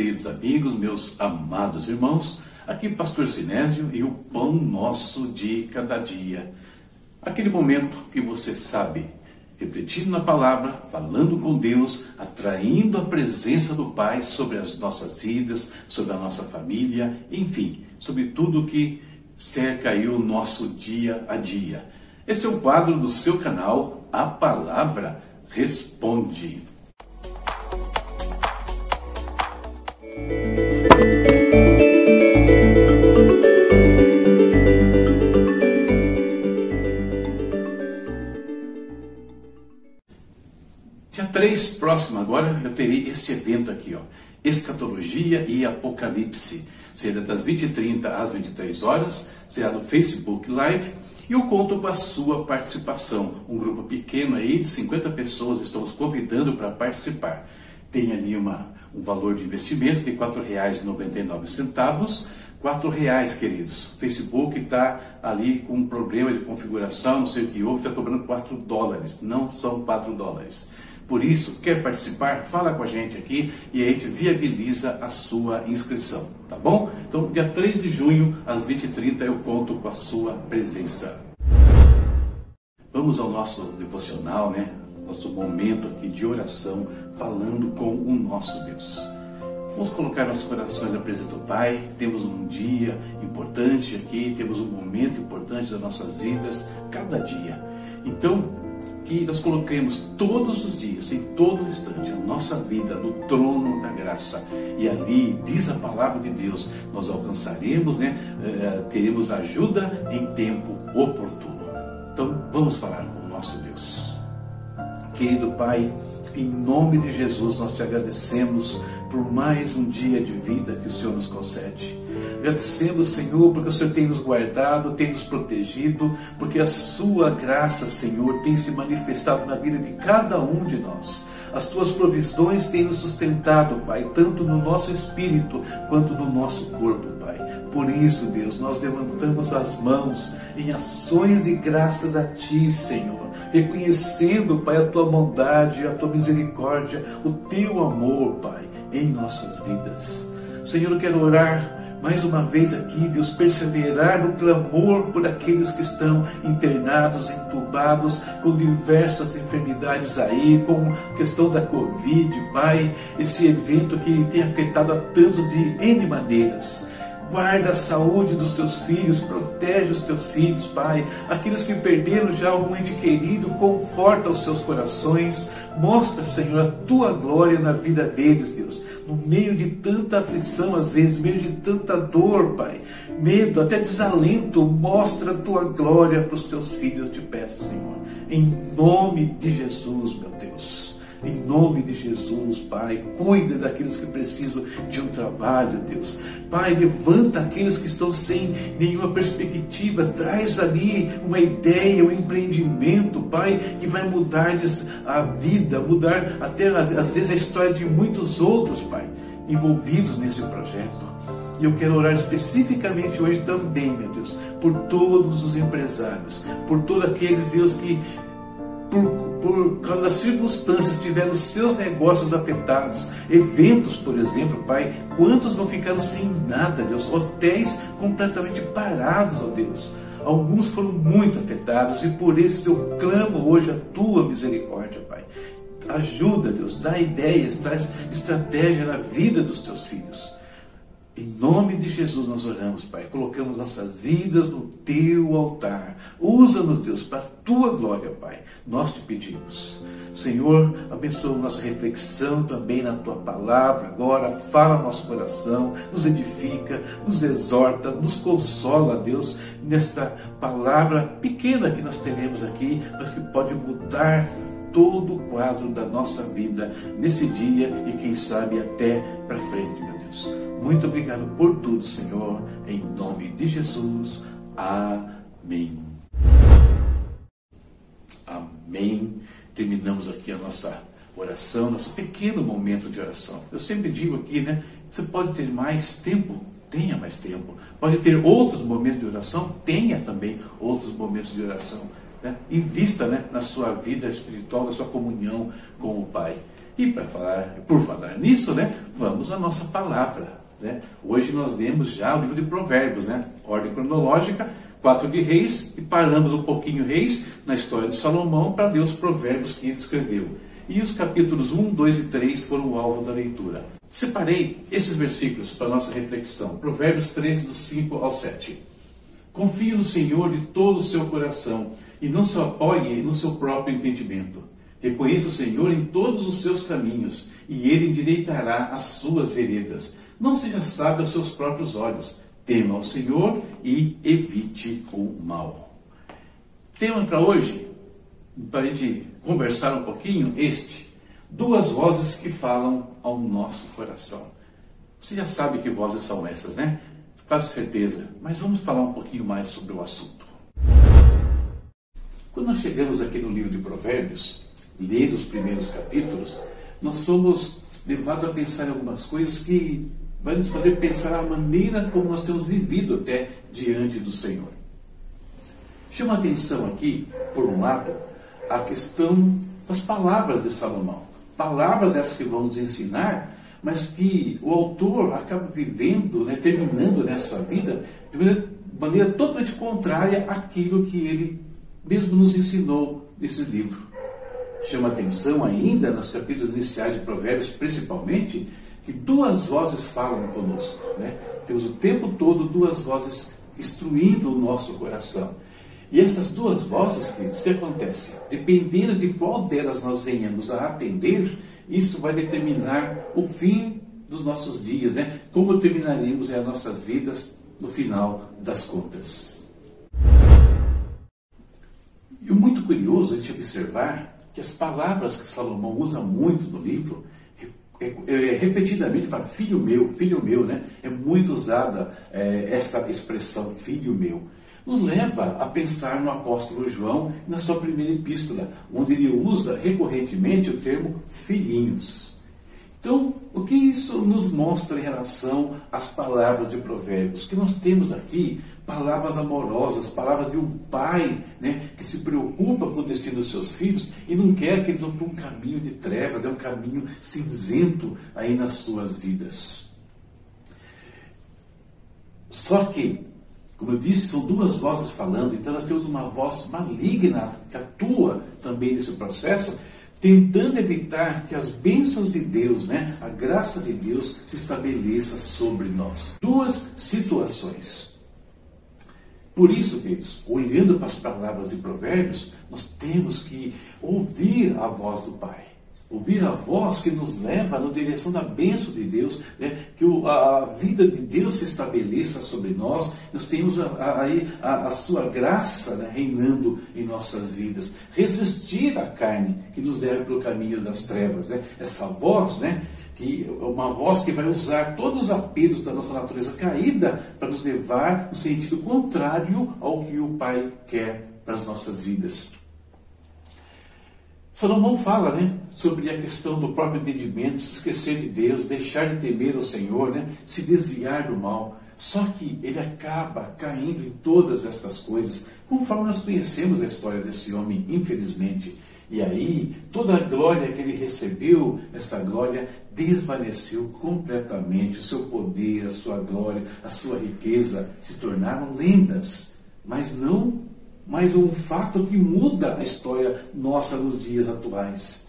queridos amigos, meus amados irmãos. Aqui Pastor Sinésio e o pão nosso de cada dia. Aquele momento que você sabe, refletindo na palavra, falando com Deus, atraindo a presença do Pai sobre as nossas vidas, sobre a nossa família, enfim, sobre tudo que cerca aí o nosso dia a dia. Esse é o quadro do seu canal, A Palavra Responde. 3, próximo agora, eu terei este evento aqui, ó. Escatologia e Apocalipse. Será das 20h30 às 23 horas, será no Facebook Live e eu conto com a sua participação. Um grupo pequeno aí de 50 pessoas estamos convidando para participar. Tem ali uma, um valor de investimento de R$ 4,99. R$ reais, queridos. Facebook está ali com um problema de configuração, não sei o que houve, está cobrando 4 dólares. Não são 4 dólares. Por isso, quer participar? Fala com a gente aqui e a gente viabiliza a sua inscrição, tá bom? Então, dia 3 de junho, às 20h30, eu conto com a sua presença. Vamos ao nosso devocional, né? Nosso momento aqui de oração, falando com o nosso Deus. Vamos colocar nossos corações na presença do Pai. Temos um dia importante aqui, temos um momento importante das nossas vidas, cada dia. Então, que nós coloquemos todos os dias, em todo instante, a nossa vida no trono da graça. E ali, diz a palavra de Deus, nós alcançaremos, né, eh, teremos ajuda em tempo oportuno. Então, vamos falar com o nosso Deus. Querido Pai, em nome de Jesus, nós te agradecemos por mais um dia de vida que o Senhor nos concede. Agradecendo, Senhor, porque o Senhor tem nos guardado, tem nos protegido, porque a Sua graça, Senhor, tem se manifestado na vida de cada um de nós. As tuas provisões têm nos sustentado, Pai, tanto no nosso espírito quanto no nosso corpo, Pai. Por isso, Deus, nós levantamos as mãos em ações e graças a Ti, Senhor, reconhecendo, Pai, a Tua bondade, a Tua misericórdia, o Teu amor, Pai, em nossas vidas. Senhor, eu quero orar mais uma vez aqui, Deus, perseverar no clamor por aqueles que estão internados, entubados, com diversas enfermidades aí, com questão da Covid, Pai, esse evento que tem afetado a tantos de N maneiras. Guarda a saúde dos teus filhos, protege os teus filhos, Pai. Aqueles que perderam já algum ente querido, conforta os seus corações. Mostra, Senhor, a tua glória na vida deles, Deus no meio de tanta aflição, às vezes, no meio de tanta dor, Pai, medo, até desalento, mostra a tua glória para os teus filhos, eu te peço, Senhor, em nome de Jesus, meu Deus. Em nome de Jesus, Pai, cuida daqueles que precisam de um trabalho, Deus. Pai, levanta aqueles que estão sem nenhuma perspectiva, traz ali uma ideia, um empreendimento, Pai, que vai mudar-lhes a vida, mudar até às vezes a história de muitos outros, Pai, envolvidos nesse projeto. E eu quero orar especificamente hoje também, meu Deus, por todos os empresários, por todos aqueles, Deus, que por, por causa das circunstâncias, tiveram seus negócios afetados, eventos, por exemplo, Pai, quantos não ficaram sem nada, Deus? Hotéis completamente parados, ó Deus. Alguns foram muito afetados e por isso eu clamo hoje a tua misericórdia, Pai. Ajuda, Deus, dá ideias, traz estratégia na vida dos teus filhos. Em nome de Jesus nós oramos, Pai. Colocamos nossas vidas no teu altar. Usa-nos, Deus, para a tua glória, Pai. Nós te pedimos. Senhor, abençoa nossa reflexão também na tua palavra. Agora, fala nosso coração, nos edifica, nos exorta, nos consola, Deus, nesta palavra pequena que nós teremos aqui, mas que pode mudar todo o quadro da nossa vida nesse dia e quem sabe até para frente, meu Deus. Muito obrigado por tudo, Senhor, em nome de Jesus. Amém. Amém. Terminamos aqui a nossa oração, nosso pequeno momento de oração. Eu sempre digo aqui, né? Você pode ter mais tempo, tenha mais tempo. Pode ter outros momentos de oração, tenha também outros momentos de oração. Né? Invista né, na sua vida espiritual, na sua comunhão com o Pai. E para falar, por falar nisso, né, vamos à nossa palavra. Né? Hoje nós lemos já o livro de Provérbios, né? ordem cronológica, quatro de reis, e paramos um pouquinho reis na história de Salomão para ler os provérbios que ele escreveu. E os capítulos 1, 2 e 3 foram o alvo da leitura. Separei esses versículos para nossa reflexão. Provérbios 3, do 5 ao 7. Confie no Senhor de todo o seu coração e não se apoie no seu próprio entendimento. Reconheça o Senhor em todos os seus caminhos e ele endireitará as suas veredas. Não seja sábio aos seus próprios olhos. Tema ao Senhor e evite o mal. Tema para hoje, para a gente conversar um pouquinho, este. Duas vozes que falam ao nosso coração. Você já sabe que vozes são essas, né? Quase certeza. Mas vamos falar um pouquinho mais sobre o assunto. Quando nós chegamos aqui no livro de Provérbios, ler os primeiros capítulos, nós somos levados a pensar em algumas coisas que vai nos fazer pensar a maneira como nós temos vivido até diante do Senhor. Chama atenção aqui, por um lado, a questão das palavras de Salomão. Palavras essas que vão nos ensinar, mas que o autor acaba vivendo, né, terminando nessa vida de maneira, maneira totalmente contrária àquilo que ele mesmo nos ensinou nesse livro. Chama atenção ainda, nos capítulos iniciais de Provérbios, principalmente, que duas vozes falam conosco. Né? Temos o tempo todo duas vozes instruindo o nosso coração. E essas duas vozes, queridos, o que acontece? Dependendo de qual delas nós venhamos a atender, isso vai determinar o fim dos nossos dias, né? Como terminaremos as nossas vidas no final das contas. Curioso a gente observar que as palavras que Salomão usa muito no livro, é, é, repetidamente fala, filho meu, filho meu, né? É muito usada é, essa expressão, filho meu. Nos leva a pensar no apóstolo João na sua primeira epístola, onde ele usa recorrentemente o termo filhinhos. Então, o que isso nos mostra em relação às palavras de Provérbios? Que nós temos aqui palavras amorosas, palavras de um pai né, que se preocupa com o destino dos seus filhos e não quer que eles vão para um caminho de trevas, é um caminho cinzento aí nas suas vidas. Só que, como eu disse, são duas vozes falando, então nós temos uma voz maligna que atua também nesse processo, tentando evitar que as bênçãos de Deus, né, a graça de Deus se estabeleça sobre nós. Duas situações. Por isso, queridos, olhando para as palavras de Provérbios, nós temos que ouvir a voz do Pai. Ouvir a voz que nos leva na direção da bênção de Deus, né? Que a vida de Deus se estabeleça sobre nós, nós temos aí a, a, a, sua graça né? reinando em nossas vidas. Resistir à carne que nos leva pelo caminho das trevas. Né? Essa voz, né? que uma voz que vai usar todos os apelos da nossa natureza caída para nos levar no sentido contrário ao que o Pai quer para as nossas vidas. Salomão fala né, sobre a questão do próprio entendimento, se esquecer de Deus, deixar de temer o Senhor, né, se desviar do mal. Só que ele acaba caindo em todas estas coisas, conforme nós conhecemos a história desse homem, infelizmente. E aí, toda a glória que ele recebeu, essa glória desvaneceu completamente. O seu poder, a sua glória, a sua riqueza se tornaram lendas, mas não mais um fato que muda a história nossa nos dias atuais.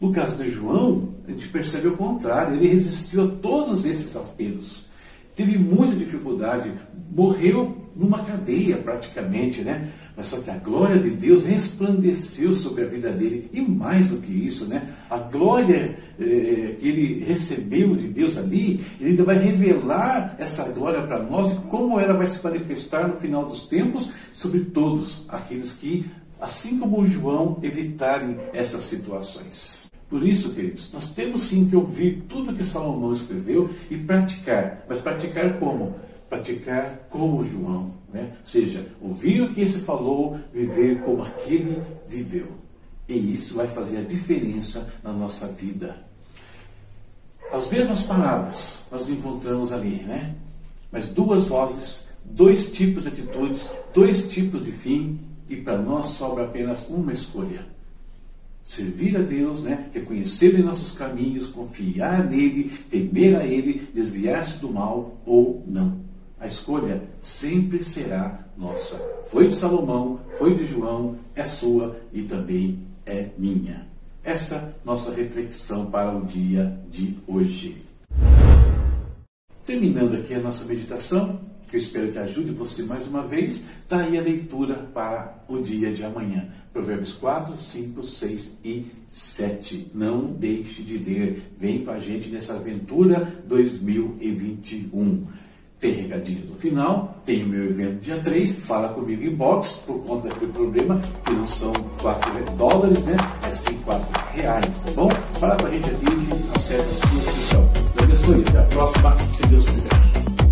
No caso de João, a gente percebe o contrário, ele resistiu a todos esses apelos. Teve muita dificuldade, morreu numa cadeia praticamente, né? Mas só que a glória de Deus resplandeceu sobre a vida dele. E mais do que isso, né? A glória eh, que ele recebeu de Deus ali, ele ainda vai revelar essa glória para nós e como ela vai se manifestar no final dos tempos sobre todos aqueles que, assim como João, evitarem essas situações. Por isso, queridos, nós temos sim que ouvir tudo que Salomão escreveu e praticar. Mas praticar como? Praticar como João, né? ou seja, ouvir o que esse falou, viver como aquele viveu. E isso vai fazer a diferença na nossa vida. As mesmas palavras nós encontramos ali, né? Mas duas vozes, dois tipos de atitudes, dois tipos de fim, e para nós sobra apenas uma escolha. servir a Deus, né? reconhecer em nossos caminhos, confiar nele, temer a ele, desviar-se do mal ou não. A escolha sempre será nossa. Foi de Salomão, foi de João, é sua e também é minha. Essa nossa reflexão para o dia de hoje. Terminando aqui a nossa meditação, que eu espero que ajude você mais uma vez, está aí a leitura para o dia de amanhã. Provérbios 4, 5, 6 e 7. Não deixe de ler. Vem com a gente nessa aventura 2021. Tem recadinho no final, tem o meu evento dia 3, fala comigo em box, por conta daquele problema, que não são 4 dólares, né? É sim 4 reais, tá bom? Fala com a gente aqui e acerta a sua inscrição. Deus abençoe, até a próxima, se Deus quiser.